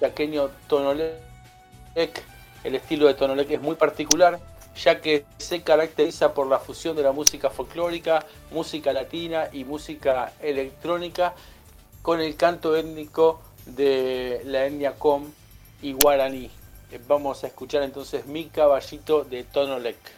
chaqueño Tonolec. El estilo de Tonolec es muy particular, ya que se caracteriza por la fusión de la música folclórica, música latina y música electrónica con el canto étnico de la etnia com y guaraní. Vamos a escuchar entonces Mi Caballito de Tonolec.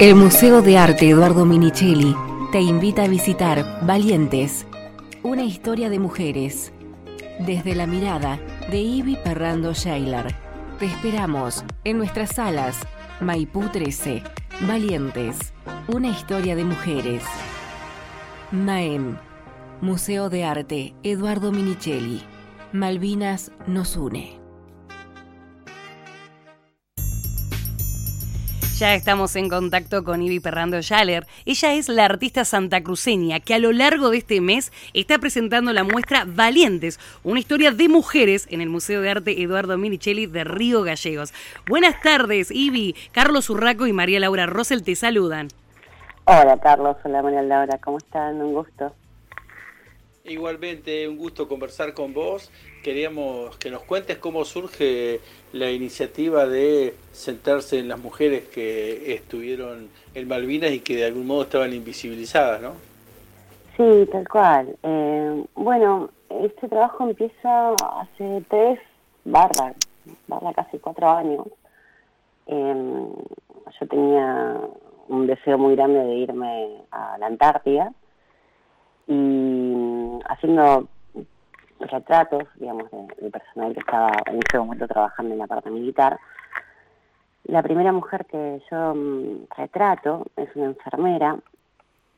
El Museo de Arte Eduardo Minichelli te invita a visitar Valientes, una historia de mujeres, desde la mirada de Ivy Perrando Shailar. Te esperamos en nuestras salas Maipú 13, Valientes, una historia de mujeres. MAEM, Museo de Arte Eduardo Minichelli. Malvinas nos une. Ya estamos en contacto con Ivy Perrando Yaller. Ella es la artista santacruceña que a lo largo de este mes está presentando la muestra Valientes, una historia de mujeres en el Museo de Arte Eduardo Minichelli de Río Gallegos. Buenas tardes, Ivy. Carlos Urraco y María Laura Rosel te saludan. Hola, Carlos. Hola, María Laura. ¿Cómo están? Un gusto. Igualmente, un gusto conversar con vos. Queríamos que nos cuentes cómo surge la iniciativa de sentarse en las mujeres que estuvieron en Malvinas y que de algún modo estaban invisibilizadas, ¿no? Sí, tal cual. Eh, bueno, este trabajo empieza hace tres barra, barra casi cuatro años. Em, yo tenía un deseo muy grande de irme a la Antártida y haciendo retratos, digamos, de, personal que estaba en ese momento trabajando en la parte militar. La primera mujer que yo mm, retrato es una enfermera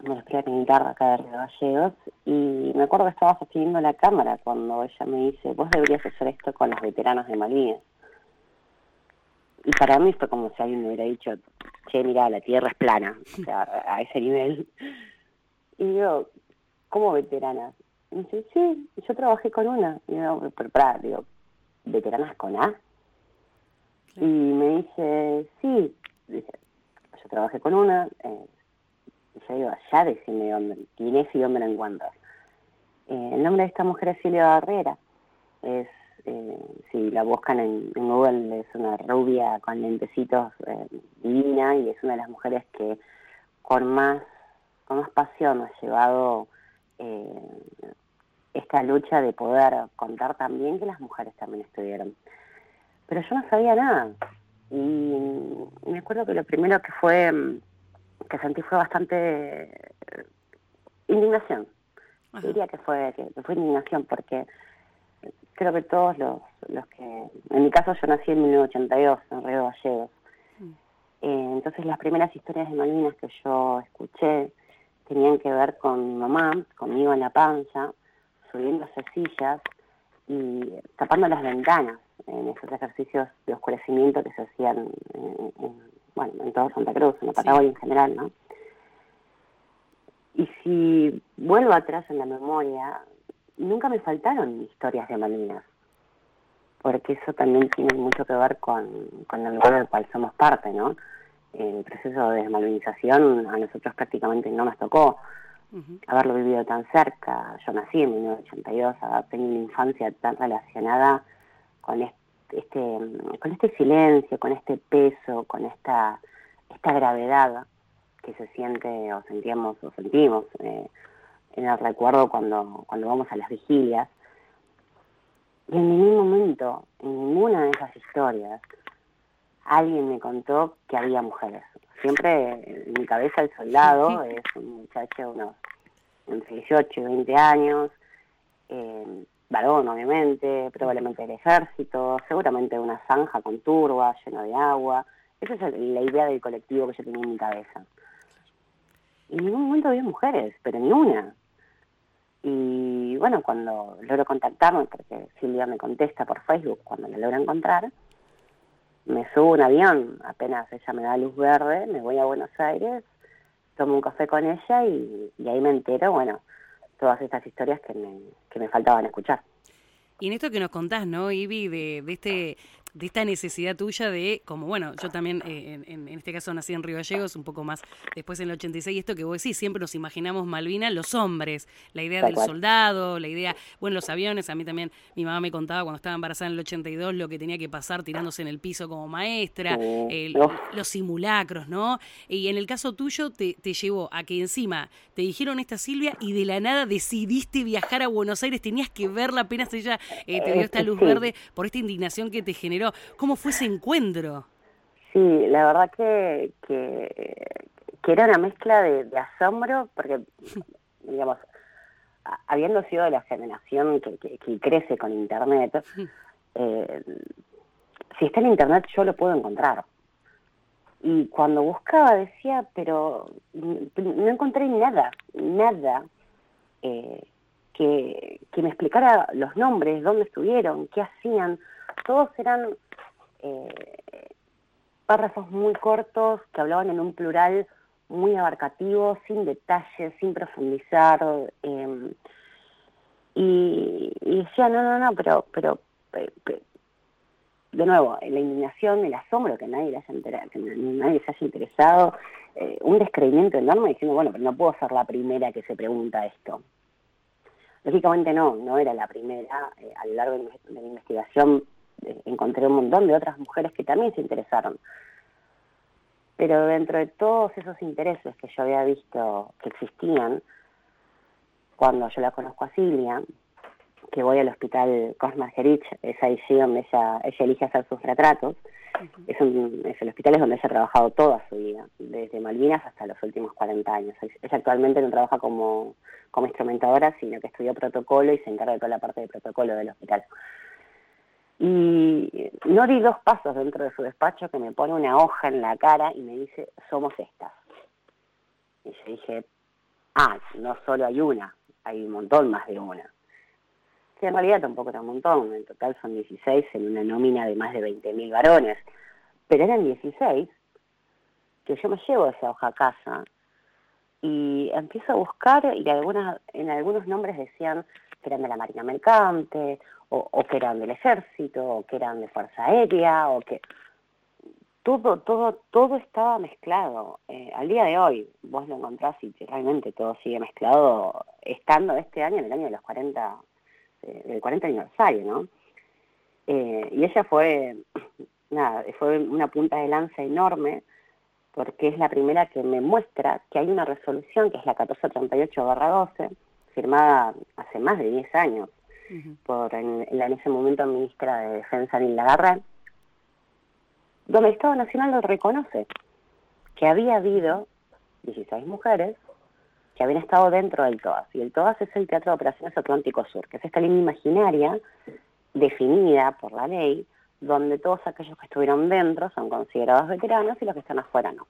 me la militar acá de Río Gallegos y me acuerdo que estaba sosteniendo la cámara cuando ella me dice, vos deberías hacer esto con los veteranos de Malvinas. Y para mí fue como si alguien me hubiera dicho, che, mira, la tierra es plana, o sea, a ese nivel. Y digo, ¿cómo veteranas? Y me dice, sí, yo trabajé con una. Y digo, pero para, digo, ¿veteranas con A? Y me dice, sí, yo trabajé con una, eh, y yo digo, ya decime dónde, quién es y dónde la encuentras. Eh, el nombre de esta mujer es Silvia Barrera. Es, eh, si la buscan en, Google, es una rubia con lentecitos eh, divina y es una de las mujeres que con más, con más pasión ha llevado esta lucha de poder contar también que las mujeres también estuvieron. Pero yo no sabía nada. Y me acuerdo que lo primero que fue que sentí fue bastante eh, indignación. Diría que fue, que, fue indignación porque creo que todos los, los que... En mi caso yo nací en 1982 en Río Gallegos. Mm. Eh, entonces las primeras historias de Malvinas que yo escuché tenían que ver con mi mamá, conmigo en la panza, subiendo sillas y tapando las ventanas en esos ejercicios de oscurecimiento que se hacían en, bueno, en todo Santa Cruz, en la Patagonia en general, ¿no? Y si vuelvo atrás en la memoria, nunca me faltaron historias de Malvinas, porque eso también tiene mucho que ver con, con el lugar del cual somos parte, ¿no? El proceso de desmalvinización a nosotros prácticamente no nos tocó haberlo vivido tan cerca. Yo nací en 1982, haber tenido una infancia tan relacionada con este este, con este silencio, con este peso, con esta, esta gravedad que se siente o sentíamos o sentimos eh, en el recuerdo cuando, cuando vamos a las vigilias. Y en ningún momento, en ninguna de esas historias, alguien me contó que había mujeres. Siempre en mi cabeza el soldado es un muchacho unos entre 18 y 20 años, eh, varón obviamente, probablemente del ejército, seguramente una zanja con turba, lleno de agua. Esa es la idea del colectivo que yo tenía en mi cabeza. Y en ningún momento había mujeres, pero ni una. Y bueno, cuando logro contactarme, porque Silvia me contesta por Facebook cuando la logro encontrar, me subo un avión, apenas ella me da luz verde, me voy a Buenos Aires, tomo un café con ella y, y ahí me entero, bueno, todas estas historias que me, que me faltaban escuchar. Y en esto que nos contás, ¿no, Ivy, de, de este de esta necesidad tuya de, como bueno, yo también eh, en, en, este caso nací en Río Gallegos, un poco más después en el 86, esto que vos decís, siempre nos imaginamos Malvinas, los hombres, la idea del soldado, la idea, bueno, los aviones, a mí también mi mamá me contaba cuando estaba embarazada en el 82 lo que tenía que pasar tirándose en el piso como maestra, los simulacros, ¿no? Y en el caso tuyo te, te llevó a que encima te dijeron esta Silvia y de la nada decidiste viajar a Buenos Aires, tenías que verla apenas ella eh, te dio esta luz verde por esta indignación que te generó ¿Cómo fue ese encuentro? Sí, la verdad que, que, era una mezcla de, asombro, porque, digamos, habiendo sido de la generación que, crece con Internet, eh, si está en Internet yo lo puedo encontrar. Y cuando buscaba decía, pero no encontré nada, nada eh, que, que me explicara los nombres, dónde estuvieron, qué hacían todos eran eh, párrafos muy cortos que hablaban en un plural muy abarcativo, sin detalles, sin profundizar. Em, y, decía, no, no, no, pero, pero, de nuevo, la indignación, el asombro que nadie, haya que nadie se haya interesado, eh, un descreimiento enorme diciendo, bueno, pero no puedo ser la primera que se pregunta esto. Lógicamente no, no era la primera. Eh, a lo largo de mi, investigación eh, encontré un montón de otras mujeres que también se interesaron. Pero dentro de todos esos intereses que yo había visto que existían, cuando yo la conozco a Silvia, que voy al hospital Cosma Gerich, es ahí donde ella, ella elige hacer sus retratos, es, un, es el hospital es donde ella ha trabajado toda su vida, desde Malvinas hasta los últimos 40 años. Ella actualmente no trabaja como, como instrumentadora, sino que estudió protocolo y se encarga de toda la parte de protocolo del hospital. Y no di dos pasos dentro de su despacho que me pone una hoja en la cara y me dice, somos estas. Y yo dije, ah, no solo hay una, hay un montón más de una. Que en realidad tampoco era un montón, en total son 16 en una nómina de más de 20.000 varones. Pero eran 16 que yo me llevo esa hoja a casa y empiezo a buscar y en algunos nombres decían que eran de la Marina Mercante, o, que eran del ejército, o que eran de Fuerza Aérea, o que todo, todo, todo estaba mezclado. Eh, al día de hoy, vos lo encontrás y realmente todo sigue mezclado, estando este año, en el año de los 40, eh, del 40 aniversario, ¿no? Eh, y ella fue, nada, fue una punta de lanza enorme, porque es la primera que me muestra que hay una resolución, que es la 1438-12, firmada hace más de 10 años, por en, en, ese momento ministra de Defensa Nilda Garra, donde el Estado Nacional lo reconoce, que había habido 16 mujeres que habían estado dentro del TOAS. Y el TOAS es el Teatro de Operaciones Atlántico Sur, que es esta línea imaginaria definida por la ley, donde todos aquellos que estuvieron dentro son considerados veteranos y los que están afuera no.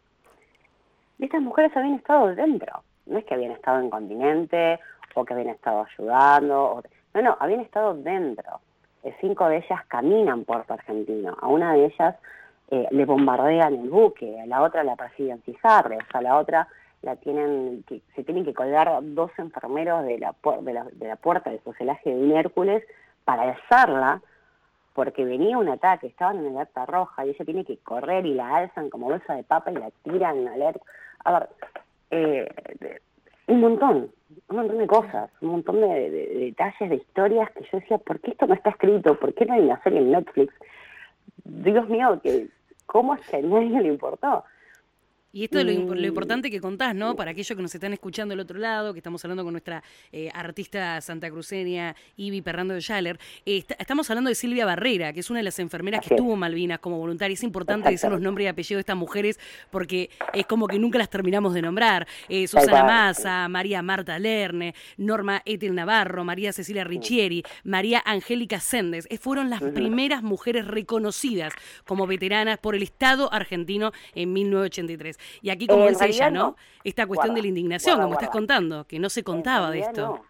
Y estas mujeres habían estado dentro, no es que habían estado en continente o que habían estado ayudando, o, no, no, habían estado dentro. Eh, cinco de ellas caminan Puerto Argentino, a una de ellas eh, le bombardean el buque, a la otra la persiguen cijarres, a la otra la tienen, que, se tienen que colgar dos enfermeros de la, de la, de la puerta del fuselaje de un Hércules para alzarla, porque venía un ataque, estaban en alerta roja y ella tiene que correr y la alzan como bolsa de papa y la tiran a alerta. A ver, eh, un montón, un montón de cosas, un montón de, detalles, de historias que yo decía, ¿por qué esto no está escrito? ¿Por qué no hay una serie en Netflix? Dios mío, que ¿cómo es que a nadie le importó? Y esto es lo, importante que contás, ¿no? Para aquellos que nos están escuchando del otro lado, que estamos hablando con nuestra eh, artista santacruceña, Ivy Perrando de Schaller. estamos hablando de Silvia Barrera, que es una de las enfermeras que estuvo Malvinas como voluntaria. Es importante decir los nombres y apellidos de estas mujeres porque es como que nunca las terminamos de nombrar. Eh, Susana Massa, María Marta Lerne, Norma Etel Navarro, María Cecilia Riccieri, María Angélica Sendes. Eh, fueron las primeras mujeres reconocidas como veteranas por el Estado argentino en 1983. Y aquí, como dice ella, ¿no? Esta cuestión de la indignación, como estás contando, que no se contaba de esto.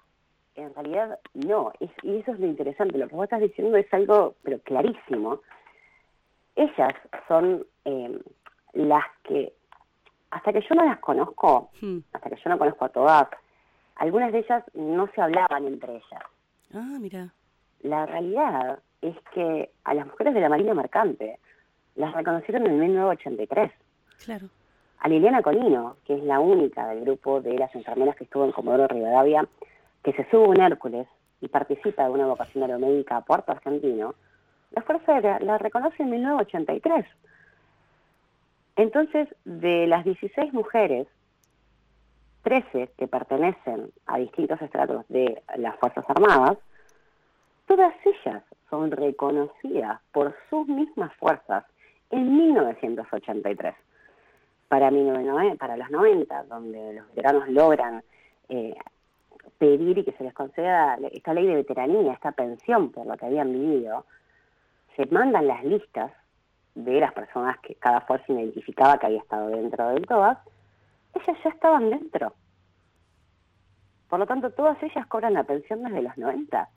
En realidad no, y eso es lo interesante, lo que vos estás diciendo es algo, pero clarísimo. Ellas son eh, las que, hasta que yo no las conozco, hmm. hasta que yo no conozco a todas, algunas de ellas no se hablaban entre ellas. Ah, mira. La realidad es que a las mujeres de la Marina Mercante las reconocieron en 1983. Claro a Liliana Colino, que es la única del grupo de las enfermeras que estuvo en Comodoro Rivadavia, que se sube un Hércules y participa de una vocación aeromédica a Puerto Argentino, la Fuerza Aérea la reconoce en 1983. Entonces, de las 16 mujeres, 13 que pertenecen a distintos estratos de las Fuerzas Armadas, todas ellas son reconocidas por sus mismas fuerzas en 1983 para, para los 90, donde los veteranos logran eh, pedir y que se les conceda esta ley de veteranía, esta pensión por lo que habían vivido, se mandan las listas de las personas que cada fuerza identificaba que había estado dentro del TOAS, ellas ya estaban dentro. Por lo tanto, todas ellas cobran la pensión desde los 90.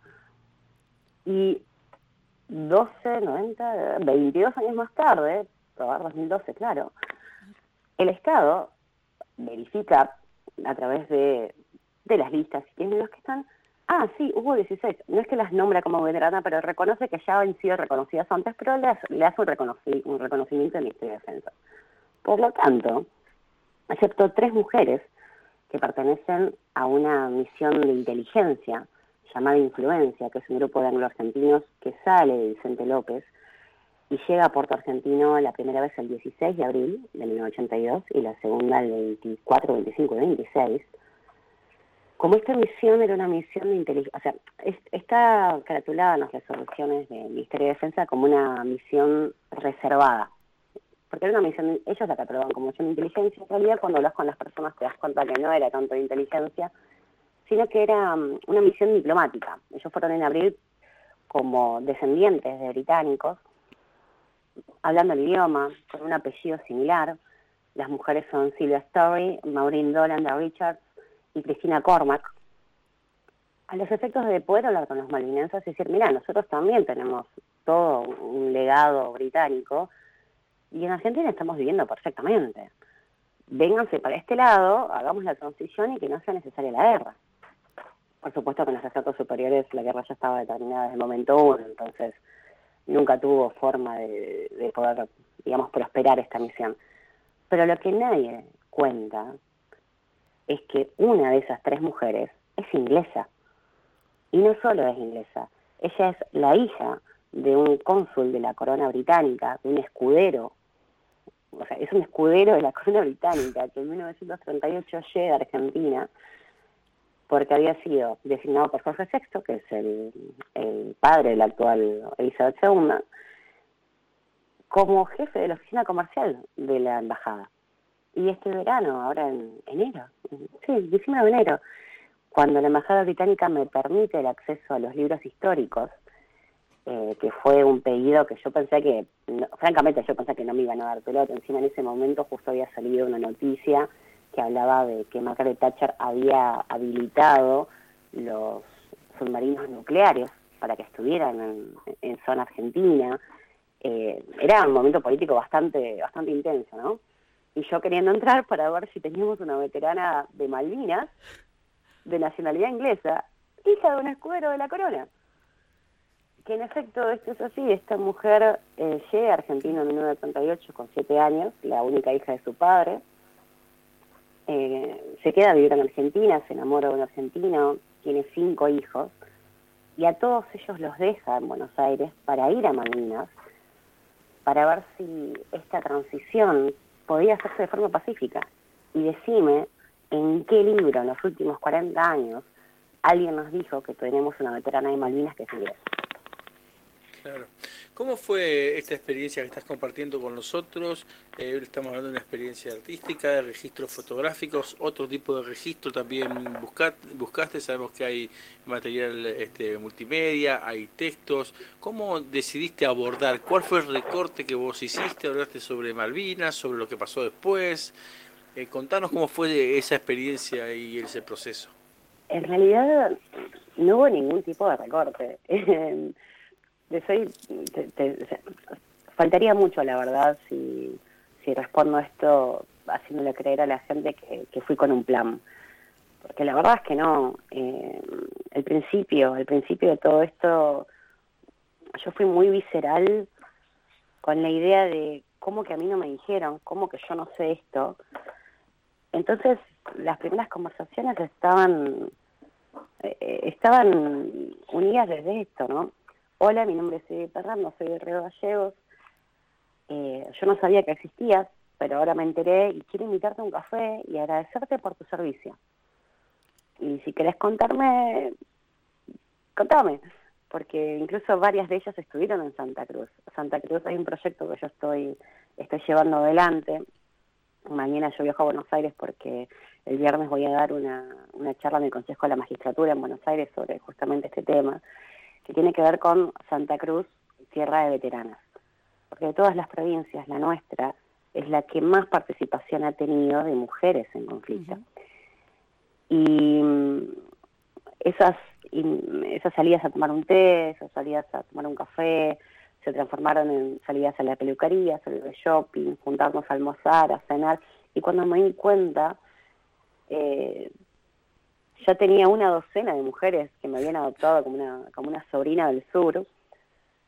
Y 12, 90, 22 años más tarde, 2012, claro, el Estado verifica a través de, las listas quiénes los que están. Ah, sí, hubo 16. No es que las nombra como veterana, pero reconoce que ya han sido reconocidas antes, pero le hace, le hace un, reconocimiento en Ministerio de Defensa. Por lo tanto, excepto tres mujeres que pertenecen a una misión de inteligencia llamada Influencia, que es un grupo de anglo-argentinos que sale de Vicente López y llega a Puerto Argentino la primera vez el 16 de abril de 1982 y la segunda el 24, 25 y 26. Como esta misión era una misión de inteligencia, o sea, está caratulada en las resoluciones del Ministerio de Defensa como una misión reservada, porque era una misión, ellos la catalogan como misión de inteligencia, en realidad cuando hablas con las personas te das cuenta que no era tanto de inteligencia, sino que era mm, una misión diplomática. Ellos fueron en abril como descendientes de británicos, hablando el idioma, con un apellido similar. Las mujeres son Sylvia Story, Maureen Dolan Richards y Cristina Cormack. A los efectos de poder hablar con los malvinenses y decir, mira, nosotros también tenemos todo un legado británico y en Argentina estamos viviendo perfectamente. Vénganse para este lado, hagamos la transición y que no sea necesaria la guerra. Por supuesto que en los estratos superiores la guerra ya estaba determinada desde el momento uno, entonces nunca tuvo forma de, poder, digamos, prosperar esta misión. Pero lo que nadie cuenta es que una de esas tres mujeres es inglesa. Y no solo es inglesa, ella es la hija de un cónsul de la corona británica, de un escudero, o sea, es un escudero de la corona británica que en 1938 llega a Argentina porque había sido designado por Jorge VI, que es el, padre de la actual Elizabeth II, como jefe de la oficina comercial de la embajada. Y este verano, ahora en enero, sí, diciembre de enero, cuando la embajada británica me permite el acceso a los libros históricos, eh, que fue un pedido que yo pensé que, francamente yo pensé que no me iban a dar pelota, encima en ese momento justo había salido una noticia que hablaba de que Margaret Thatcher había habilitado los submarinos nucleares para que estuvieran en, zona argentina. Eh, era un momento político bastante, bastante intenso, ¿no? Y yo queriendo entrar para ver si teníamos una veterana de Malvinas, de nacionalidad inglesa, hija de un escudero de la corona. Que en efecto esto es así, esta mujer eh, llega a Argentina en 1938 con siete años, la única hija de su padre, eh, se queda a vivir en Argentina, se enamora de un argentino, tiene cinco hijos, y a todos ellos los deja en Buenos Aires para ir a Malvinas, para ver si esta transición podía hacerse de forma pacífica. Y decime en qué libro en los últimos 40 años alguien nos dijo que tenemos una veterana de Malvinas que inglesa. Claro. ¿Cómo fue esta experiencia que estás compartiendo con nosotros? Eh, estamos hablando de una experiencia artística, de registros fotográficos, otro tipo de registro también buscaste, sabemos que hay material este, multimedia, hay textos. ¿Cómo decidiste abordar? ¿Cuál fue el recorte que vos hiciste? Hablaste sobre Malvinas, sobre lo que pasó después. Eh, contanos cómo fue esa experiencia y ese proceso. En realidad no hubo ningún tipo de recorte. soy, faltaría mucho, la verdad, si, si respondo esto haciéndole creer a la gente que, fui con un plan. Porque la verdad es que no. Eh, el principio, el principio de todo esto, yo fui muy visceral con la idea de cómo que a mí no me dijeron, cómo que yo no sé esto. Entonces, las primeras conversaciones estaban eh, estaban unidas desde esto, ¿no? Hola, mi nombre es Eve no soy de Río Gallegos. Eh, yo no sabía que existías, pero ahora me enteré y quiero invitarte a un café y agradecerte por tu servicio. Y si querés contarme, contame, porque incluso varias de ellas estuvieron en Santa Cruz. Santa Cruz hay un proyecto que yo estoy, estoy llevando adelante. Mañana yo viajo a Buenos Aires porque el viernes voy a dar una, una charla en el Consejo de la Magistratura en Buenos Aires sobre justamente este tema que tiene que ver con Santa Cruz, tierra de veteranas. Porque de todas las provincias, la nuestra es la que más participación ha tenido de mujeres en conflicto. Y mm, esas, esas salidas a tomar un té, esas salidas a tomar un café, se transformaron en salidas a la peluquería, salir de shopping, juntarnos a almorzar, a cenar. Y cuando me di cuenta, eh, ya tenía una docena de mujeres que me habían adoptado como una, como una sobrina del sur.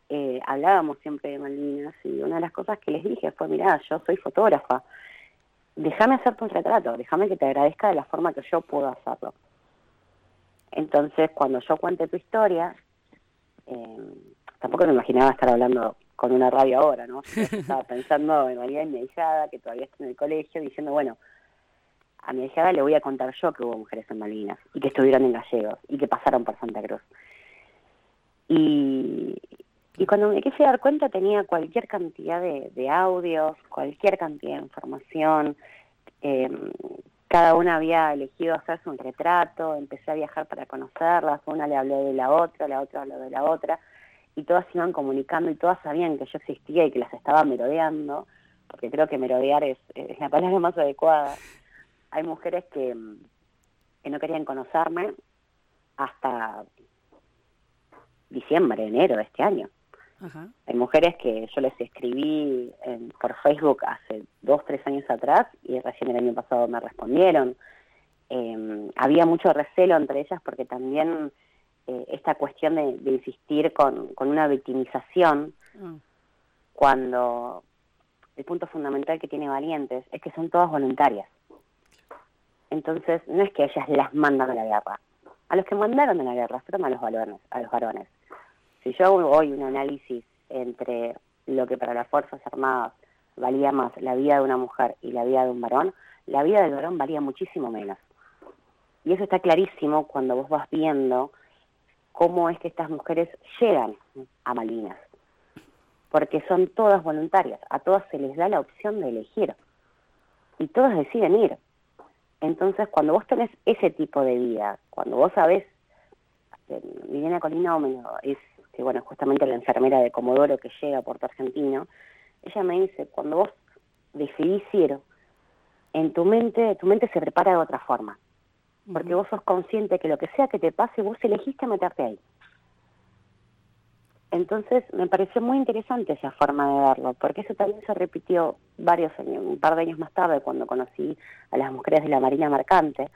Eh, hablábamos siempre de Malvinas y una de las cosas que les dije fue, mira, yo soy fotógrafa, déjame hacerte un retrato, déjame que te agradezca de la forma que yo puedo hacerlo. Entonces, cuando yo cuente tu historia, eh, tampoco me imaginaba estar hablando con una radio ahora, ¿no? Estaba pensando en María hijada, que todavía está en el colegio, diciendo, bueno, a mi hijada le voy a contar yo que hubo mujeres en Malvinas y que estuvieron en Gallegos y que pasaron por Santa Cruz. Y, cuando me quise dar cuenta tenía cualquier cantidad de, audios, cualquier cantidad de información. Eh, cada una había elegido hacerse un retrato, empecé a viajar para conocerlas, una le habló de la otra, la otra habló de la otra, y todas iban comunicando y todas sabían que yo existía y que las estaba merodeando, porque creo que merodear es, la palabra más adecuada. Hay mujeres que, que no querían conocerme hasta diciembre, enero de este año. Hay mujeres que yo les escribí por Facebook hace dos, tres años atrás y recién el año pasado me respondieron. Em, había mucho recelo entre ellas porque también eh, esta cuestión de, insistir con, una victimización, ah. cuando el punto fundamental que tiene Valientes es que son todas voluntarias. Entonces, no es que ellas las mandan a la guerra. A los que mandaron a la guerra fueron a los varones. A los varones. Si yo hago hoy un análisis entre lo que para las Fuerzas Armadas valía más la vida de una mujer y la vida de un varón, la vida del varón valía muchísimo menos. Y eso está clarísimo cuando vos vas viendo cómo es que estas mujeres llegan a Malvinas. Porque son todas voluntarias, a todas se les da la opción de elegir. Y todas deciden ir. Entonces, cuando vos tenés ese tipo de vida, cuando vos sabés, Viviana Colinómeno es que bueno, justamente la enfermera de Comodoro que llega a Puerto Argentino, ella me dice, cuando vos decidís ir, en tu mente, tu mente se prepara de otra forma, porque vos sos consciente que lo que sea que te pase, vos elegiste meterte ahí. Entonces me pareció muy interesante esa forma de verlo, porque eso también se repitió varios años, un par de años más tarde, cuando conocí a las mujeres de la Marina Mercante,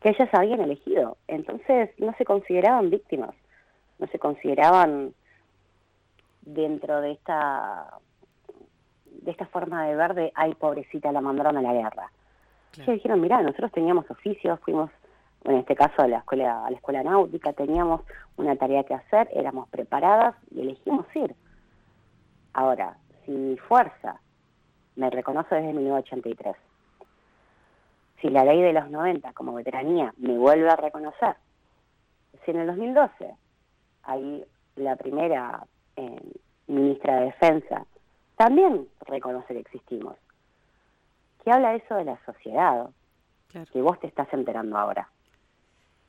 que ellas habían elegido, entonces no se consideraban víctimas, no se consideraban dentro de esta de esta forma de ver de ay pobrecita la mandaron a la guerra ellos dijeron mira nosotros teníamos oficios fuimos en este caso a la escuela a la escuela náutica teníamos una tarea que hacer éramos preparadas y elegimos ir ahora si mi fuerza me reconoce desde 1983 si la ley de los 90 como veteranía me vuelve a reconocer si en el 2012 ahí la primera eh, ministra de Defensa también reconoce que existimos. ¿Qué habla eso de la sociedad? Que vos te estás enterando ahora.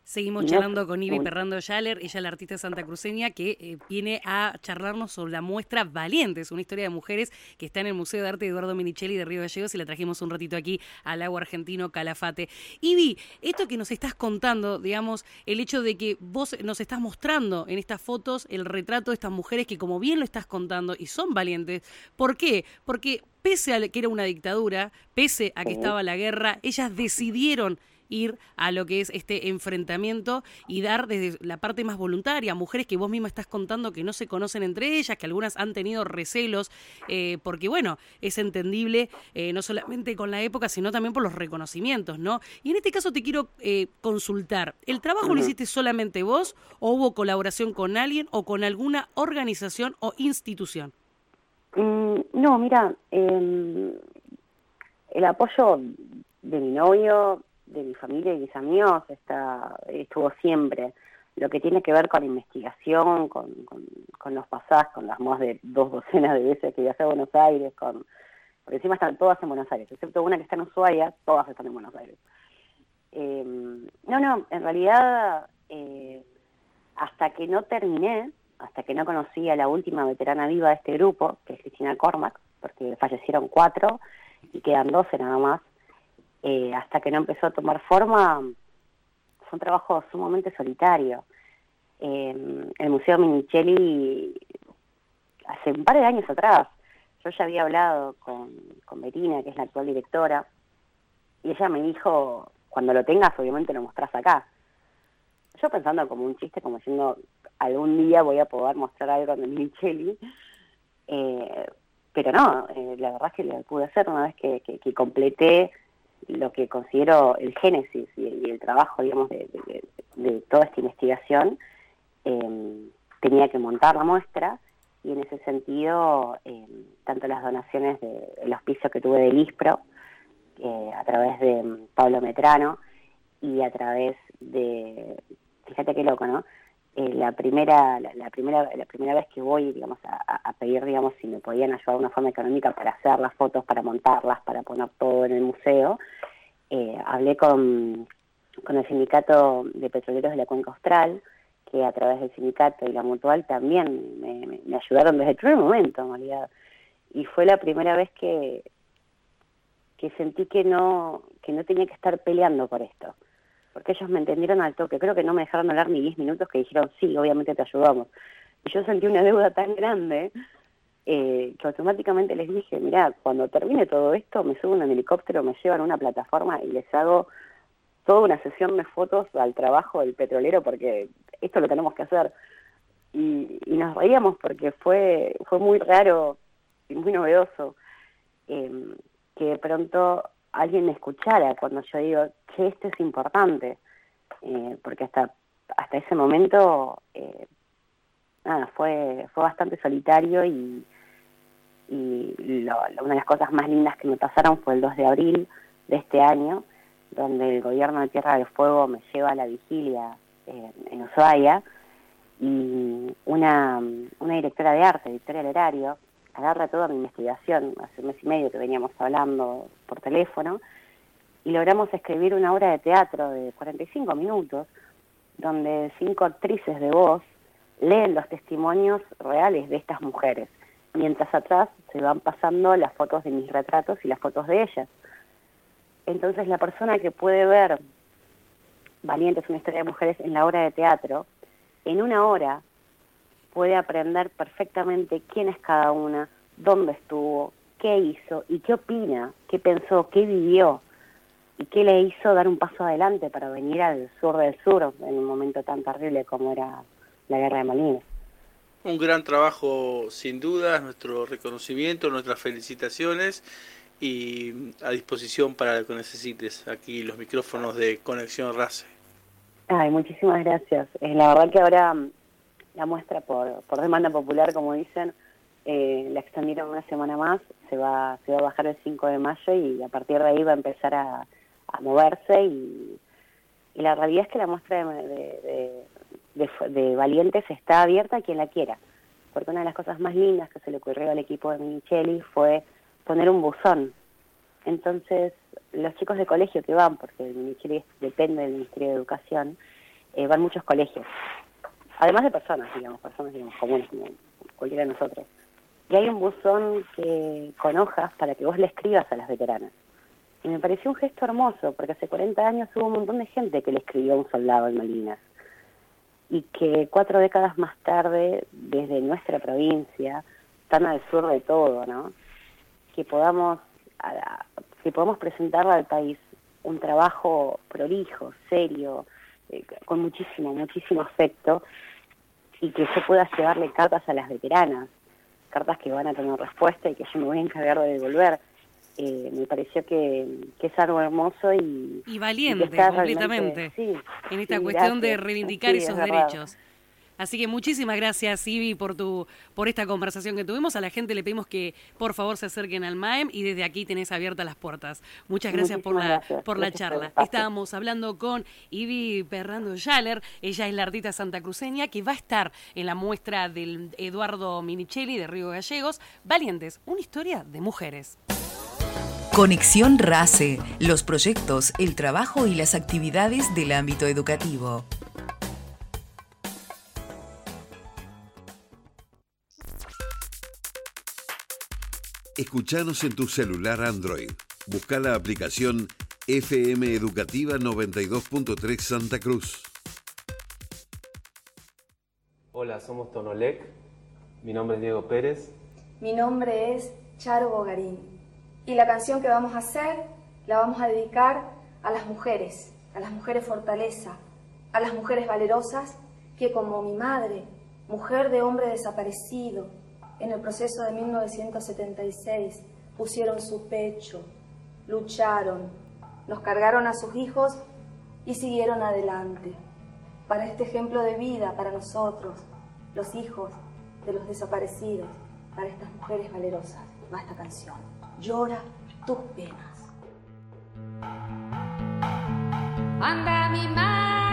Seguimos charlando con Ivy Perrando Yaller, ella es la artista santacruceña que eh, viene a charlarnos sobre la muestra Valientes, una historia de mujeres que está en el Museo de Arte de Eduardo Minichelli de Río Gallegos y la trajimos un ratito aquí al agua argentino Calafate. Ivy, esto que nos estás contando, digamos, el hecho de que vos nos estás mostrando en estas fotos el retrato de estas mujeres que como bien lo estás contando y son valientes, ¿por qué? Porque pese a que era una dictadura, pese a que estaba la guerra, ellas decidieron ir a lo que es este enfrentamiento y dar desde la parte más voluntaria, mujeres que vos misma estás contando que no se conocen entre ellas, que algunas han tenido recelos, eh, porque bueno, es entendible eh, no solamente con la época, sino también por los reconocimientos, ¿no? Y en este caso te quiero eh, consultar, ¿el trabajo lo hiciste solamente vos o hubo colaboración con alguien o con alguna organización o institución? Mm, no, mira, em, el apoyo de mi novio de mi familia y mis amigos está, estuvo siempre. Lo que tiene que ver con investigación, con, con, los pasajes, con las más de dos docenas de veces que viajé a Buenos Aires, con porque encima están todas en Buenos Aires, excepto una que está en Ushuaia, todas están en Buenos Aires. Em, no, no, en realidad, eh, hasta que no terminé, hasta que no conocí a la última veterana viva de este grupo, que es Cristina Cormac, porque fallecieron cuatro y quedan doce nada más, eh, hasta que no empezó a tomar forma, fue un trabajo sumamente solitario. Eh, el Museo Minichelli, hace un par de años atrás, yo ya había hablado con, con Betina, que es la actual directora, y ella me dijo, cuando lo tengas, obviamente lo mostrás acá. Yo pensando como un chiste, como diciendo, algún día voy a poder mostrar algo de Minichelli, eh, pero no, eh, la verdad es que lo pude hacer una vez que, que completé lo que considero el génesis y, el trabajo, digamos, de, de toda esta investigación, em, tenía que montar la muestra y en ese sentido, em, tanto las donaciones del hospicio que tuve del ISPRO, eh, a través de Pablo Metrano y a través de, fíjate qué loco, ¿no? Eh, la primera la, primera la primera vez que voy digamos a, pedir digamos si me podían ayudar de una forma económica para hacer las fotos para montarlas para poner todo en el museo eh, hablé con, con el sindicato de petroleros de la cuenca austral que a través del sindicato y la mutual también me, ayudaron desde el primer momento en realidad. Y fue la primera vez que que sentí que no que no tenía que estar peleando por esto porque ellos me entendieron al toque. Creo que no me dejaron hablar ni 10 minutos que dijeron, sí, obviamente te ayudamos. Y yo sentí una deuda tan grande eh, que automáticamente les dije, mira, cuando termine todo esto, me subo en un helicóptero, me llevan a una plataforma y les hago toda una sesión de fotos al trabajo del petrolero porque esto lo tenemos que hacer. Y, nos reíamos porque fue, fue muy raro y muy novedoso eh, que de pronto alguien me escuchara cuando yo digo, que esto es importante, eh, porque hasta, hasta ese momento eh, nada, fue, fue bastante solitario y, y una de las cosas más lindas que me pasaron fue el 2 de abril de este año, donde el gobierno de Tierra del Fuego me lleva a la vigilia eh, en Ushuaia y una, una directora de arte, Victoria Lerario, agarra toda mi investigación, hace un mes y medio que veníamos hablando por teléfono, y logramos escribir una obra de teatro de 45 minutos, donde cinco actrices de voz leen los testimonios reales de estas mujeres, mientras atrás se van pasando las fotos de mis retratos y las fotos de ellas. Entonces la persona que puede ver Valientes, una historia de mujeres en la obra de teatro, en una hora puede aprender perfectamente quién es cada una, dónde estuvo, qué hizo y qué opina, qué pensó, qué vivió y qué le hizo dar un paso adelante para venir al sur del sur en un momento tan terrible como era la guerra de Malvinas. Un gran trabajo sin duda, nuestro reconocimiento, nuestras felicitaciones y a disposición para lo que necesites. Aquí los micrófonos de Conexión RACE. Ay, muchísimas gracias. Eh, la verdad que ahora la muestra por, por demanda popular, como dicen, eh, la extendieron una semana más, se va, se va a bajar el 5 de mayo y a partir de ahí va a empezar a, moverse y, la realidad es que la muestra de, de, Valientes está abierta a quien la quiera, porque una de las cosas más lindas que se le ocurrió al equipo de Micheli fue poner un buzón. Entonces, los chicos de colegio que van, porque el Micheli depende del Ministerio de Educación, eh, van muchos colegios además de personas, digamos, personas digamos, comunes como cualquiera de nosotros. Y hay un buzón que, con hojas para que vos le escribas a las veteranas. Y me pareció un gesto hermoso, porque hace 40 años hubo un montón de gente que le escribió a un soldado en Malinas. Y que cuatro décadas más tarde, desde nuestra provincia, tan al sur de todo, ¿no? Que podamos, que podamos presentarle al país un trabajo prolijo, serio, eh, con muchísimo, muchísimo afecto y que yo pueda llevarle cartas a las veteranas, cartas que van a tener respuesta y que yo me voy a encargar de devolver. Eh, me pareció que, es algo hermoso y, y valiente completamente en esta cuestión de reivindicar esos derechos. Así que muchísimas gracias, Ivi, por tu por esta conversación que tuvimos. A la gente le pedimos que por favor se acerquen al MAEM y desde aquí tenés abiertas las puertas. Muchas gracias por la por la charla. Estábamos hablando con Ivi Perrando Yaller, ella es la artista santacruceña que va a estar en la muestra del Eduardo Minichelli de Río Gallegos, Valientes, una historia de mujeres. Conexión RACE, los proyectos, el trabajo y las actividades del ámbito educativo. Escuchanos en tu celular Android. Busca la aplicación FM Educativa 92.3 Santa Cruz. Hola, somos Tonolec. Mi nombre es Diego Pérez. Mi nombre es Charo Bogarín. Y la canción que vamos a hacer la vamos a dedicar a las mujeres, a las mujeres fortaleza, a las mujeres valerosas que como mi madre, mujer de hombre desaparecido, en el proceso de 1976 pusieron su pecho, lucharon, nos cargaron a sus hijos y siguieron adelante. para este ejemplo de vida para nosotros, los hijos de los desaparecidos, para estas mujeres valerosas, va esta canción. Llora tus penas. Anda mi madre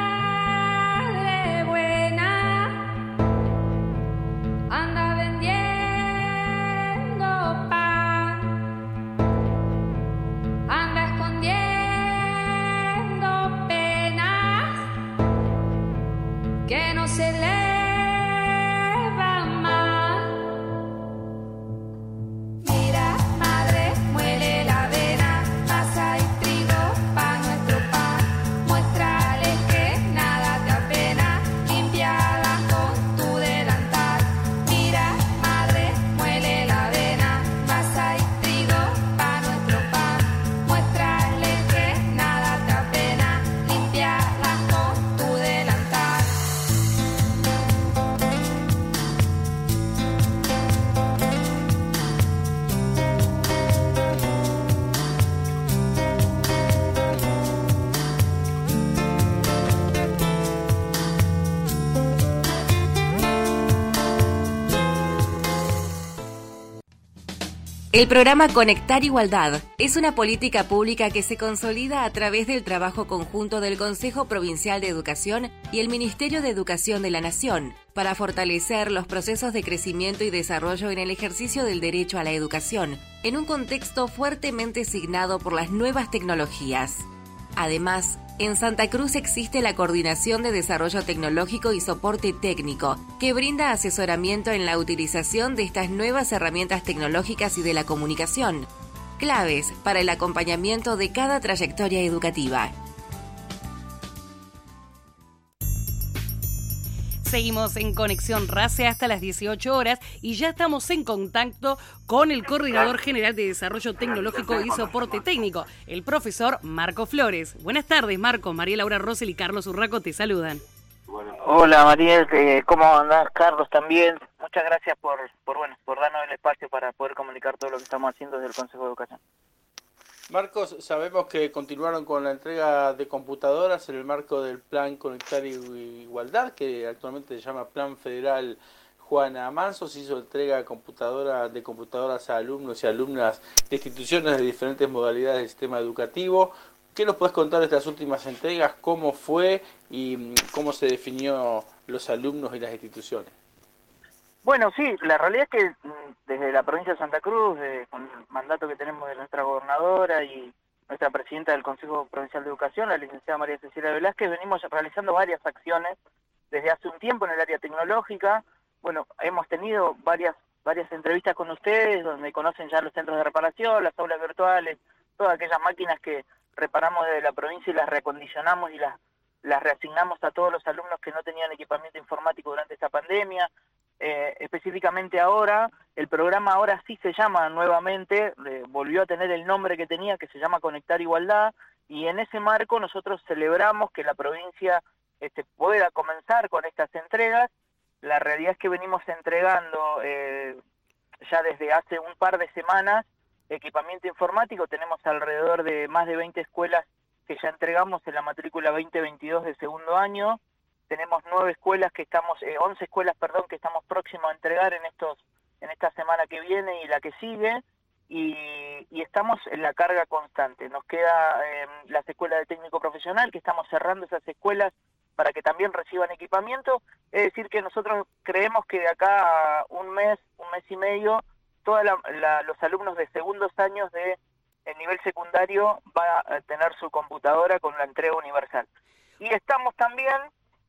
El programa Conectar Igualdad es una política pública que se consolida a través del trabajo conjunto del Consejo Provincial de Educación y el Ministerio de Educación de la Nación para fortalecer los procesos de crecimiento y desarrollo en el ejercicio del derecho a la educación, en un contexto fuertemente signado por las nuevas tecnologías. Además, en Santa Cruz existe la Coordinación de Desarrollo Tecnológico y Soporte Técnico, que brinda asesoramiento en la utilización de estas nuevas herramientas tecnológicas y de la comunicación, claves para el acompañamiento de cada trayectoria educativa. Seguimos en Conexión RACE hasta las 18 horas y ya estamos en contacto con el Coordinador General de Desarrollo Tecnológico y Soporte Técnico, el profesor Marco Flores. Buenas tardes, Marco. María Laura Rosel y Carlos Urraco te saludan. Hola, María. Eh, ¿Cómo andás? Carlos también. Muchas gracias por, por, bueno, por darnos el espacio para poder comunicar todo lo que estamos haciendo desde el Consejo de Educación. Marcos, sabemos que continuaron con la entrega de computadoras en el marco del Plan Conectar Igualdad, que actualmente se llama Plan Federal Juana Manso. Se hizo entrega de, computadora, de computadoras a alumnos y alumnas de instituciones de diferentes modalidades del sistema educativo. ¿Qué nos puedes contar de estas últimas entregas? ¿Cómo fue y cómo se definió los alumnos y las instituciones? Bueno, sí, la realidad es que mm, desde la provincia de Santa Cruz, con el mandato que tenemos de nuestra gobernadora y nuestra presidenta del Consejo Provincial de Educación, la licenciada María Cecilia Velázquez, venimos realizando varias acciones desde hace un tiempo en el área tecnológica. Bueno, hemos tenido varias varias entrevistas con ustedes, donde conocen ya los centros de reparación, las aulas virtuales, todas aquellas máquinas que reparamos desde la provincia y las reacondicionamos y las, las reasignamos a todos los alumnos que no tenían equipamiento informático durante esta pandemia. Eh, específicamente ahora, el programa ahora sí se llama nuevamente, volvió a tener el nombre que tenía, que se llama Conectar Igualdad, y en ese marco nosotros celebramos que la provincia este, pueda comenzar con estas entregas. La realidad es que venimos entregando eh, ya desde hace un par de semanas equipamiento informático, tenemos alrededor de más de 20 escuelas que ya entregamos en la matrícula 2022 de segundo año, tenemos nueve escuelas que estamos, eh, once escuelas, perdón, que estamos próximos a entregar en estos, en esta semana que viene y la que sigue, y, estamos en la carga constante. Nos queda eh, las escuelas de técnico profesional, que estamos cerrando esas escuelas para que también reciban equipamiento. Es decir, que nosotros creemos que de acá a un mes, un mes y medio, todos los alumnos de segundos años de el nivel secundario va a tener su computadora con la entrega universal. Y estamos también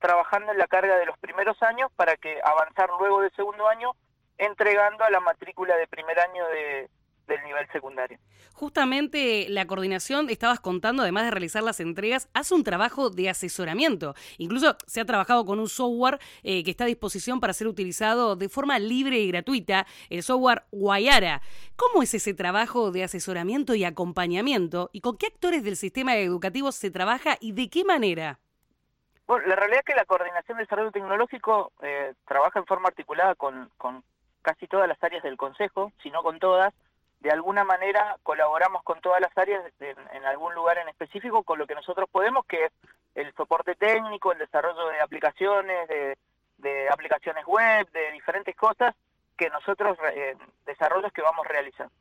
trabajando en la carga de los primeros años para que avanzar luego del segundo año entregando a la matrícula de primer año de, del nivel secundario. Justamente la coordinación, estabas contando, además de realizar las entregas, hace un trabajo de asesoramiento. Incluso se ha trabajado con un software eh, que está a disposición para ser utilizado de forma libre y gratuita, el software Guayara. ¿Cómo es ese trabajo de asesoramiento y acompañamiento? ¿Y con qué actores del sistema educativo se trabaja y de qué manera? Bueno, la realidad es que la Coordinación de Desarrollo Tecnológico eh, trabaja en forma articulada con, con casi todas las áreas del Consejo, si no con todas. De alguna manera colaboramos con todas las áreas en, algún lugar en específico con lo que nosotros podemos, que es el soporte técnico, el desarrollo de aplicaciones, de, de aplicaciones web, de diferentes cosas que nosotros, eh, desarrollos que vamos realizando.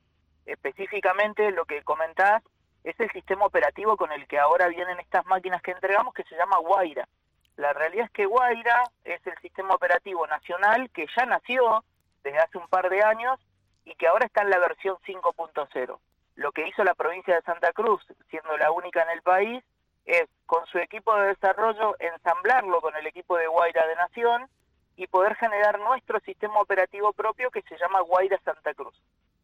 Específicamente lo que comentás es el sistema operativo con el que ahora vienen estas máquinas que entregamos que se llama Guaira. La realidad es que Guaira es el sistema operativo nacional que ya nació desde hace un par de años y que ahora está en la versión 5.0. Lo que hizo la provincia de Santa Cruz, siendo la única en el país, es con su equipo de desarrollo ensamblarlo con el equipo de Guaira de Nación y poder generar nuestro sistema operativo propio que se llama Guaira Santa Cruz.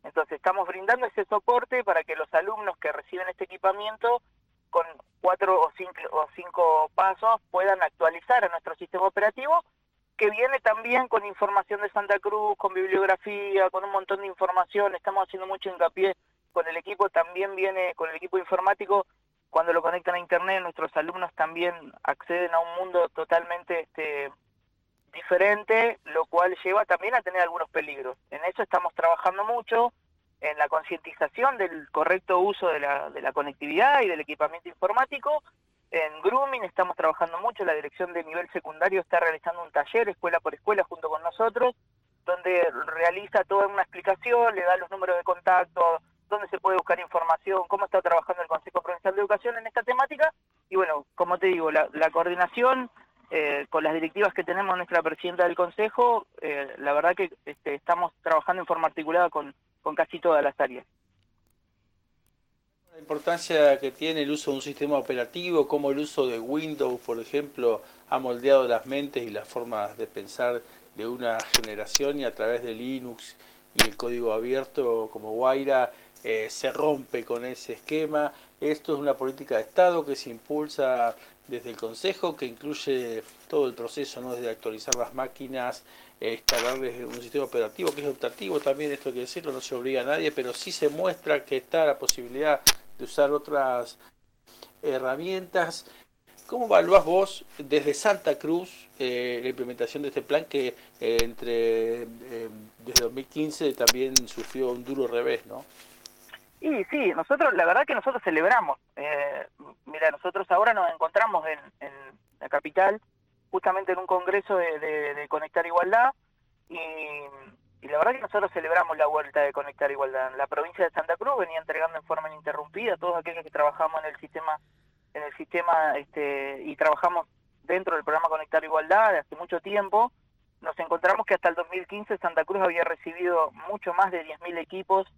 Entonces estamos brindando ese soporte para que los alumnos que reciben este equipamiento con cuatro o cinco, o cinco pasos puedan actualizar a nuestro sistema operativo que viene también con información de Santa Cruz, con bibliografía, con un montón de información. Estamos haciendo mucho hincapié con el equipo, también viene con el equipo informático. Cuando lo conectan a Internet, nuestros alumnos también acceden a un mundo totalmente este, diferente, lo cual lleva también a tener algunos peligros. En eso estamos trabajando mucho, en la concientización del correcto uso de la, de la conectividad y del equipamiento informático. En Grooming estamos trabajando mucho, la dirección de nivel secundario está realizando un taller, escuela por escuela, junto con nosotros, donde realiza toda una explicación, le da los números de contacto, dónde se puede buscar información, cómo está trabajando el Consejo Provincial de Educación en esta temática. Y bueno, como te digo, la, la coordinación eh, con las directivas que tenemos nuestra presidenta del Consejo, eh, la verdad que este, estamos trabajando en forma articulada con, con casi todas las áreas. La importancia que tiene el uso de un sistema operativo, como el uso de Windows, por ejemplo, ha moldeado las mentes y las formas de pensar de una generación y a través de Linux y el código abierto como Guaira eh, se rompe con ese esquema. Esto es una política de Estado que se impulsa desde el Consejo, que incluye todo el proceso, ¿no? desde actualizar las máquinas, instalarles un sistema operativo que es optativo también, esto hay que decirlo, no se obliga a nadie, pero sí se muestra que está la posibilidad de usar otras herramientas. ¿Cómo evaluás vos desde Santa Cruz eh, la implementación de este plan que eh, entre eh, desde 2015 también sufrió un duro revés, ¿no? Y sí, nosotros, la verdad que nosotros celebramos. Eh, mira, nosotros ahora nos encontramos en, en, la capital, justamente en un congreso de, de, Conectar Igualdad, y, la verdad que nosotros celebramos la vuelta de Conectar Igualdad. La provincia de Santa Cruz venía entregando en forma ininterrumpida a todos aquellos que trabajamos en el sistema, en el sistema, este, y trabajamos dentro del programa Conectar Igualdad hace mucho tiempo. Nos encontramos que hasta el 2015 Santa Cruz había recibido mucho más de 10.000 equipos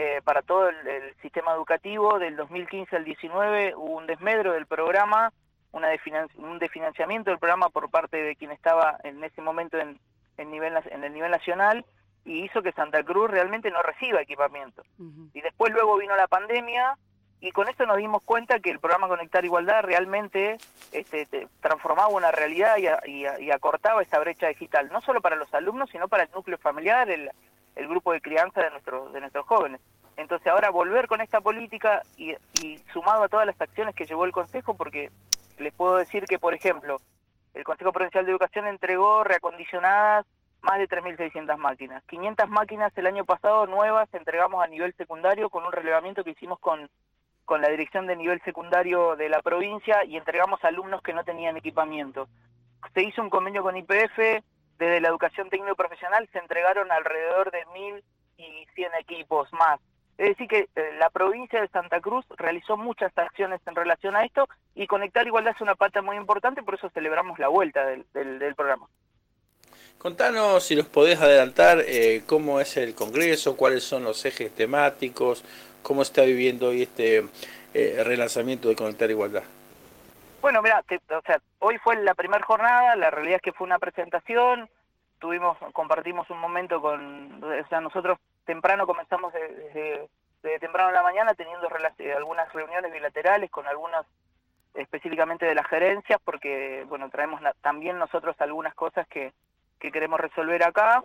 eh, para todo el, el, sistema educativo. Del 2015 al 19 hubo un desmedro del programa, una un desfinanciamiento del programa por parte de quien estaba en ese momento en, en, nivel, en el nivel nacional y hizo que Santa Cruz realmente no reciba equipamiento. Uh -huh. Y después luego vino la pandemia y con esto nos dimos cuenta que el programa Conectar Igualdad realmente este, transformaba una realidad y, y, y, acortaba esa brecha digital, no solo para los alumnos, sino para el núcleo familiar, el, el grupo de crianza de, nuestro, de nuestros jóvenes. Entonces ahora volver con esta política y, y, sumado a todas las acciones que llevó el Consejo, porque les puedo decir que, por ejemplo, el Consejo Provincial de Educación entregó reacondicionadas más de 3.600 máquinas. 500 máquinas el año pasado nuevas entregamos a nivel secundario con un relevamiento que hicimos con, con la dirección de nivel secundario de la provincia y entregamos alumnos que no tenían equipamiento. Se hizo un convenio con IPF, desde la educación técnico profesional se entregaron alrededor de 1.100 equipos más. Es decir, que eh, la provincia de Santa Cruz realizó muchas acciones en relación a esto y Conectar Igualdad es una pata muy importante, por eso celebramos la vuelta del, programa. Contanos si los podés adelantar eh, cómo es el Congreso, cuáles son los ejes temáticos, cómo está viviendo hoy este eh, relanzamiento de Conectar Igualdad. Bueno, mira, o sea, hoy fue la primera jornada, la realidad es que fue una presentación, tuvimos, compartimos un momento con, o sea, nosotros temprano comenzamos desde, desde temprano en la mañana teniendo algunas reuniones bilaterales con algunas específicamente de las gerencias, porque, bueno, traemos también nosotros algunas cosas que, que queremos resolver acá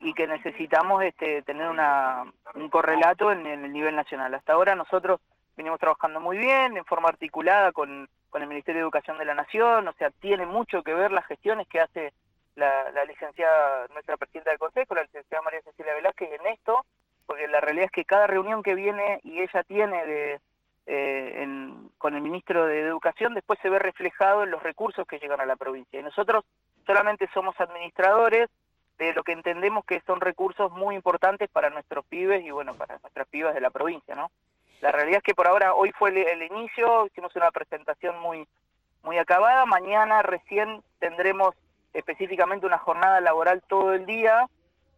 y que necesitamos este, tener una, un correlato en, en, el nivel nacional. Hasta ahora nosotros venimos trabajando muy bien, en forma articulada con, con el Ministerio de Educación de la Nación, o sea, tiene mucho que ver las gestiones que hace la, la licenciada, nuestra presidenta del Consejo, la licenciada María Cecilia Velázquez, en esto, porque la realidad es que cada reunión que viene y ella tiene de, eh, en, con el ministro de Educación, después se ve reflejado en los recursos que llegan a la provincia. Y nosotros solamente somos administradores de lo que entendemos que son recursos muy importantes para nuestros pibes y bueno, para nuestras pibas de la provincia, ¿no? La realidad es que por ahora, hoy fue el, inicio, hicimos una presentación muy, muy acabada, mañana recién tendremos específicamente una jornada laboral todo el día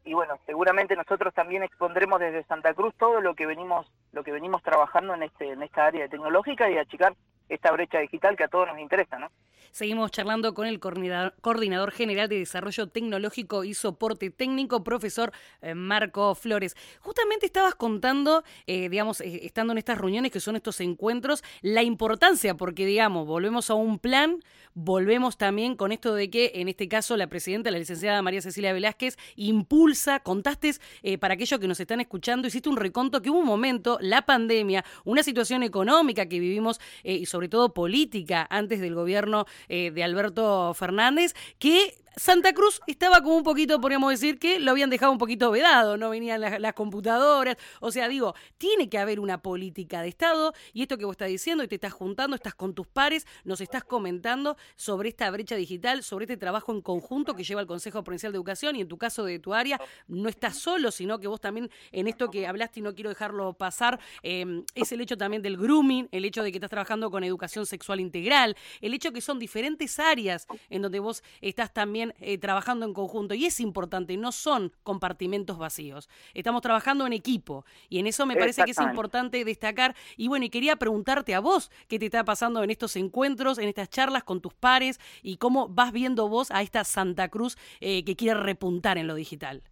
y bueno, seguramente nosotros también expondremos desde Santa Cruz todo lo que venimos lo que venimos trabajando en este en esta área tecnológica y achicar esta brecha digital que a todos nos interesa, ¿no? Seguimos charlando con el coordinador, general de Desarrollo Tecnológico y Soporte Técnico, profesor eh, Marco Flores. Justamente estabas contando, eh, digamos, eh, estando en estas reuniones, que son estos encuentros, la importancia, porque, digamos, volvemos a un plan, volvemos también con esto de que, en este caso, la presidenta, la licenciada María Cecilia Velázquez, impulsa, contaste para aquellos que nos están escuchando, hiciste un reconto que hubo un momento, la pandemia, una situación económica que vivimos y sobre todo política antes del gobierno eh, de Alberto Fernández, que Santa Cruz estaba como un poquito, podríamos decir, que lo habían dejado un poquito vedado, no venían las, computadoras. O sea, digo, tiene que haber una política de Estado y esto que vos estás diciendo y te estás juntando, estás con tus pares, nos estás comentando sobre esta brecha digital, sobre este trabajo en conjunto que lleva el Consejo Provincial de Educación y en tu caso de tu área, no estás solo, sino que vos también en esto que hablaste y no quiero dejarlo pasar, em, es el hecho también del grooming, el hecho de que estás trabajando con educación sexual integral, el hecho que son diferentes áreas en donde vos estás también eh, trabajando en conjunto y es importante, no son compartimentos vacíos. Estamos trabajando en equipo y en eso me parece que es importante destacar. Y bueno, y quería preguntarte a vos qué te está pasando en estos encuentros, en estas charlas con tus pares y cómo vas viendo vos a esta Santa Cruz eh, que quiere repuntar en lo digital.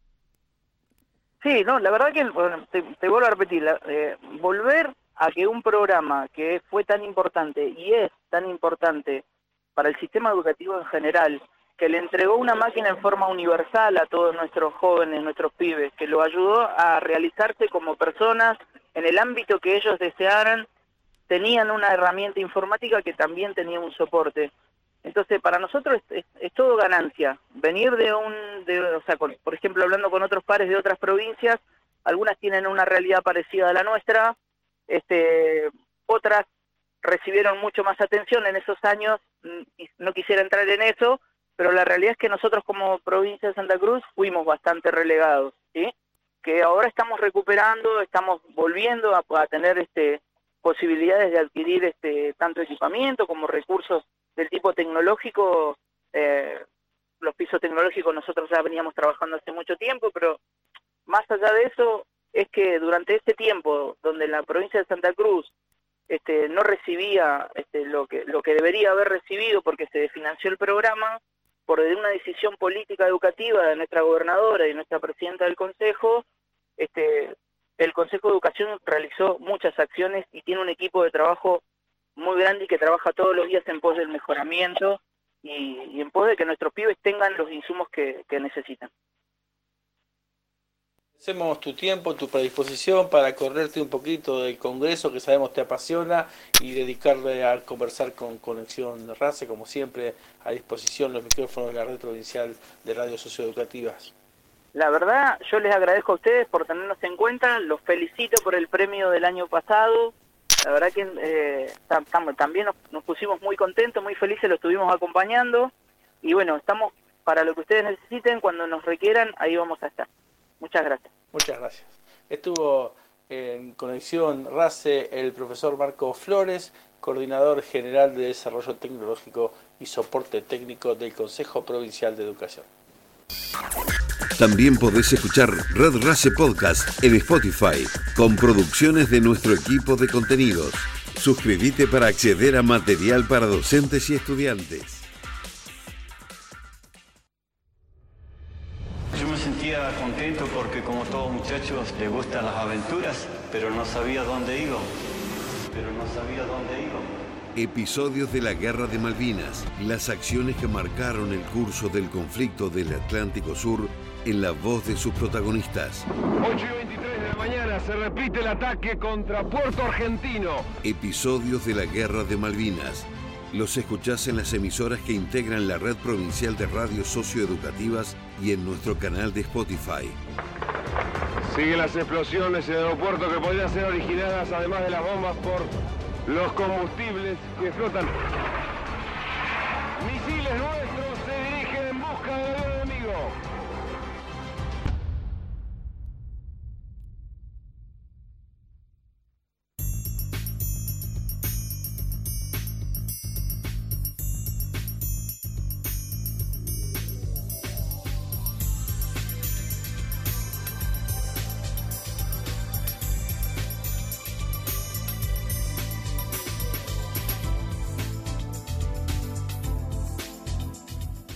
Sí, no, la verdad que te, vuelvo a repetir, eh, volver a que un programa que fue tan importante y es tan importante para el sistema educativo en general que le entregó una máquina en forma universal a todos nuestros jóvenes, nuestros pibes, que lo ayudó a realizarse como personas en el ámbito que ellos desearan, tenían una herramienta informática que también tenía un soporte. Entonces, para nosotros es, todo ganancia. Venir de un, de, o sea, por ejemplo, hablando con otros pares de otras provincias, algunas tienen una realidad parecida a la nuestra, este, otras recibieron mucho más atención en esos años, mm, no quisiera entrar en eso, pero la realidad es que nosotros como provincia de Santa Cruz fuimos bastante relegados, ¿sí? que ahora estamos recuperando, estamos volviendo a, tener este posibilidades de adquirir este tanto equipamiento como recursos del tipo tecnológico. Eh, los pisos tecnológicos nosotros ya veníamos trabajando hace mucho tiempo, pero más allá de eso es que durante este tiempo donde la provincia de Santa Cruz este, no recibía este, lo que lo que debería haber recibido porque se desfinanció el programa, por una decisión política educativa de nuestra gobernadora y nuestra presidenta del Consejo, este, el Consejo de Educación realizó muchas acciones y tiene un equipo de trabajo muy grande y que trabaja todos los días en pos del mejoramiento y, en pos de que nuestros pibes tengan los insumos que necesitan. Hacemos tu tiempo, tu predisposición para correrte un poquito del Congreso que sabemos te apasiona y dedicarle a conversar con Conexión de Race, como siempre, a disposición los micrófonos de la red provincial de radios socioeducativas. La verdad, yo les agradezco a ustedes por tenernos en cuenta, los felicito por el premio del año pasado, la verdad que eh, también nos, nos pusimos muy contentos, muy felices, lo estuvimos acompañando y bueno, estamos para lo que ustedes necesiten, cuando nos requieran, ahí vamos a estar. Muchas gracias. Muchas gracias. Estuvo en conexión RACE el profesor Marco Flores, coordinador general de Desarrollo Tecnológico y Soporte Técnico del Consejo Provincial de Educación. También podés escuchar Red Race Podcast en Spotify, con producciones de nuestro equipo de contenidos. Suscríbete para acceder a material para docentes y estudiantes. Le gustan las aventuras, pero no sabía dónde iba. Pero no sabía dónde iba. Episodios de la Guerra de Malvinas, las acciones que marcaron el curso del conflicto del Atlántico Sur en la voz de sus protagonistas. 8 y 23 de la mañana se repite el ataque contra Puerto Argentino. Episodios de la Guerra de Malvinas, los escuchás en las emisoras que integran la red provincial de radios socioeducativas y en nuestro canal de Spotify. Siguen las explosiones en el aeropuerto que podrían ser originadas, además de las bombas, por los combustibles que flotan. Misiles nuestros se dirigen en busca del enemigo.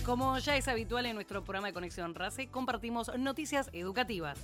Como ya es habitual en nuestro programa de Conexión RACE, compartimos noticias educativas.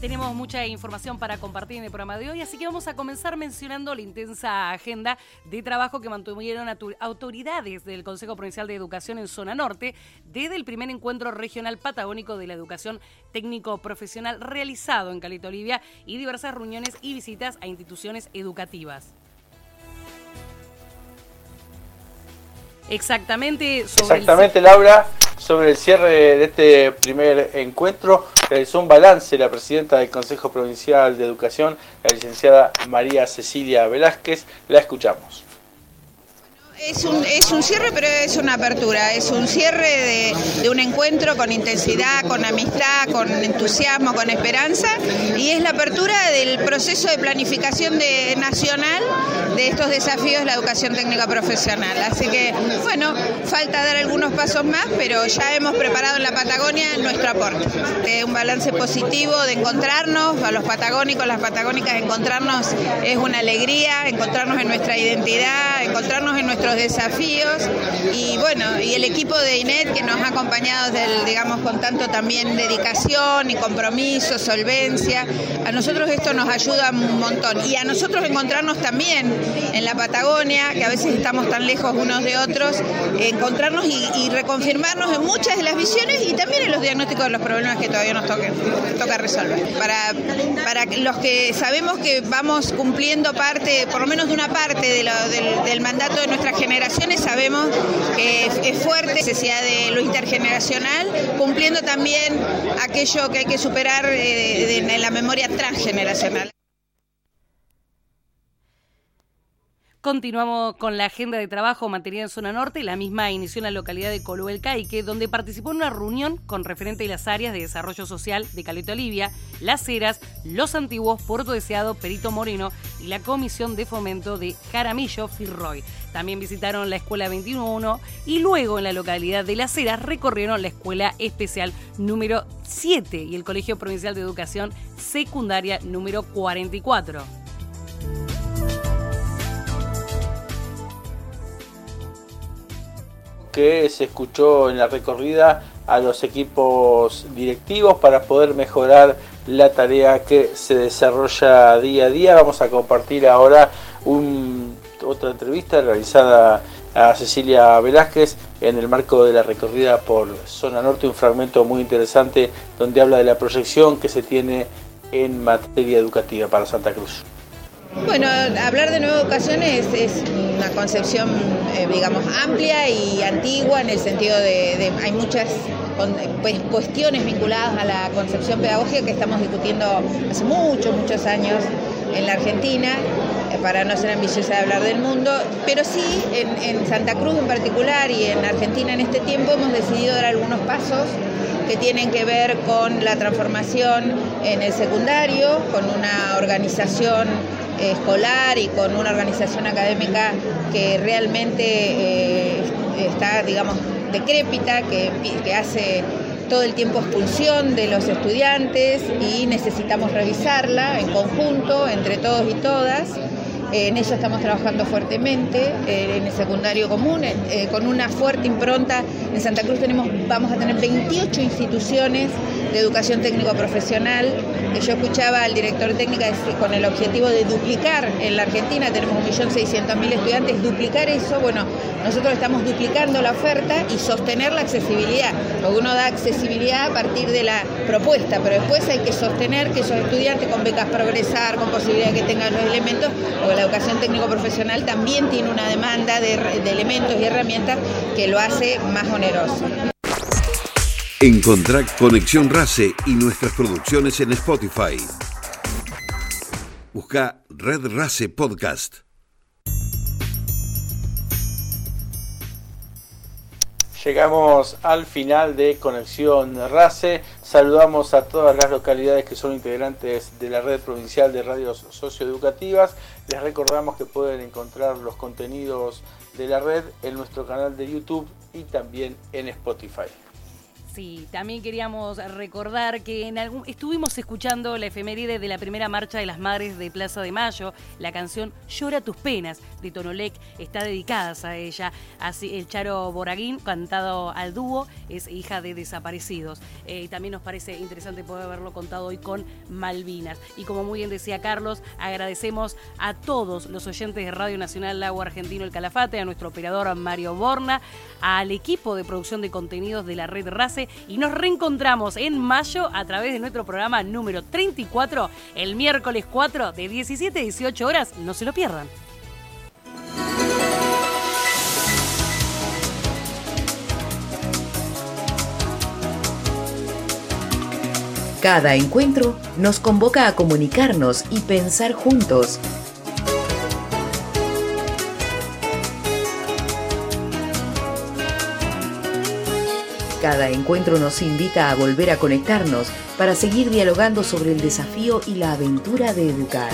Tenemos mucha información para compartir en el programa de hoy, así que vamos a comenzar mencionando la intensa agenda de trabajo que mantuvieron autoridades del Consejo Provincial de Educación en Zona Norte desde el primer encuentro regional patagónico de la educación técnico-profesional realizado en Caleta Olivia y diversas reuniones y visitas a instituciones educativas. Exactamente sobre el Laura, sobre el cierre de este primer encuentro, realizó un balance la presidenta del Consejo Provincial de Educación, la licenciada María Cecilia Velázquez. La escuchamos. Es un, es un cierre, pero es una apertura. Es un cierre de, de un encuentro con intensidad, con amistad, con entusiasmo, con esperanza. Y es la apertura del proceso de planificación de, nacional de estos desafíos de la educación técnica profesional. Así que, bueno, falta dar algunos pasos más, pero ya hemos preparado en la Patagonia nuestro aporte. Eh, un balance positivo de encontrarnos, a los patagónicos, las patagónicas, encontrarnos es una alegría, encontrarnos en nuestra identidad, encontrarnos en nuestros desafíos. Y bueno, y el equipo de INET que nos ha acompañado del, digamos, con tanto también dedicación y compromiso, solvencia, a nosotros esto nos ayuda un montón. Y a nosotros encontrarnos también en la Patagonia, que a veces estamos tan lejos unos de otros, encontrarnos y, y reconfirmarnos en muchas de las visiones y también en los diagnósticos de los problemas que todavía nos toquen, toca resolver. Para, para los que sabemos que vamos cumpliendo parte, por lo menos de una parte de lo- del, del mandato de nuestras generaciones, sabemos que es, fuerte la necesidad de lo intergeneracional, cumpliendo también aquello que hay que superar eh, en la memoria transgeneracional. Continuamos con la agenda de trabajo materia en zona norte. La misma inició en la localidad de Coluel Caique, donde participó en una reunión con referente de las áreas de desarrollo social de Caleta Olivia, Las Heras, Los Antiguos, Puerto Deseado, Perito Moreno y la Comisión de Fomento de Jaramillo, Firroy. También visitaron la Escuela 21 y luego en la localidad de Las Heras recorrieron la Escuela Especial número 7 y el Colegio Provincial de Educación Secundaria número 44. Que se escuchó en la recorrida a los equipos directivos para poder mejorar la tarea que se desarrolla día a día. Vamos a compartir ahora otra entrevista realizada a Cecilia Velázquez en el marco de la recorrida por Zona Norte, un fragmento muy interesante donde habla de la proyección que se tiene en materia educativa para Santa Cruz. Bueno, hablar de nueva educación es, una concepción, eh, digamos, amplia y antigua en el sentido de, de- hay muchas pues, cuestiones vinculadas a la concepción pedagógica que estamos discutiendo hace muchos, muchos años en la Argentina, eh, para no ser ambiciosa de hablar del mundo, pero sí en, en Santa Cruz en particular y en Argentina en este tiempo hemos decidido dar algunos pasos que tienen que ver con la transformación en el secundario, con una organización escolar y con una organización académica que realmente eh, está, digamos, decrépita, que, que hace todo el tiempo expulsión de los estudiantes y necesitamos revisarla en conjunto, entre todos y todas. En eso estamos trabajando fuertemente eh, en el secundario común, eh, eh, con una fuerte impronta. En Santa Cruz tenemos, vamos a tener 28 instituciones de educación técnico profesional. Eh, Yo escuchaba al director técnico con el objetivo de duplicar en la Argentina, tenemos 1.600.000 estudiantes, duplicar eso, bueno, nosotros estamos duplicando la oferta y sostener la accesibilidad. Porque uno da accesibilidad a partir de la propuesta, pero después hay que sostener que esos estudiantes con becas progresar, con posibilidad de que tengan los elementos, porque la educación técnico profesional también tiene una demanda de, de elementos y herramientas que lo hace más oneroso. Encontrá Conexión RACE y nuestras producciones en Spotify. Busca Red RACE Podcast. Llegamos al final de Conexión RACE. Saludamos a todas las localidades que son integrantes de la red provincial de radios socioeducativas. Les recordamos que pueden encontrar los contenidos de la red en nuestro canal de YouTube y también en Spotify. Sí, también queríamos recordar que en algún, estuvimos escuchando la efeméride de la primera marcha de las madres de Plaza de Mayo. La canción Llora tus penas de Tonolec está dedicada a ella. Así, el Charo Boraguín, cantado al dúo, es hija de desaparecidos. Eh, también nos parece interesante poder haberlo contado hoy con Malvinas. Y como muy bien decía Carlos, agradecemos a todos los oyentes de Radio Nacional Lago Argentino El Calafate, a nuestro operador Mario Borna, al equipo de producción de contenidos de la red RACE y nos reencontramos en mayo a través de nuestro programa número 34 el miércoles 4 de 17 a 18 horas. No se lo pierdan. Cada encuentro nos convoca a comunicarnos y pensar juntos. Cada encuentro nos invita a volver a conectarnos para seguir dialogando sobre el desafío y la aventura de educar.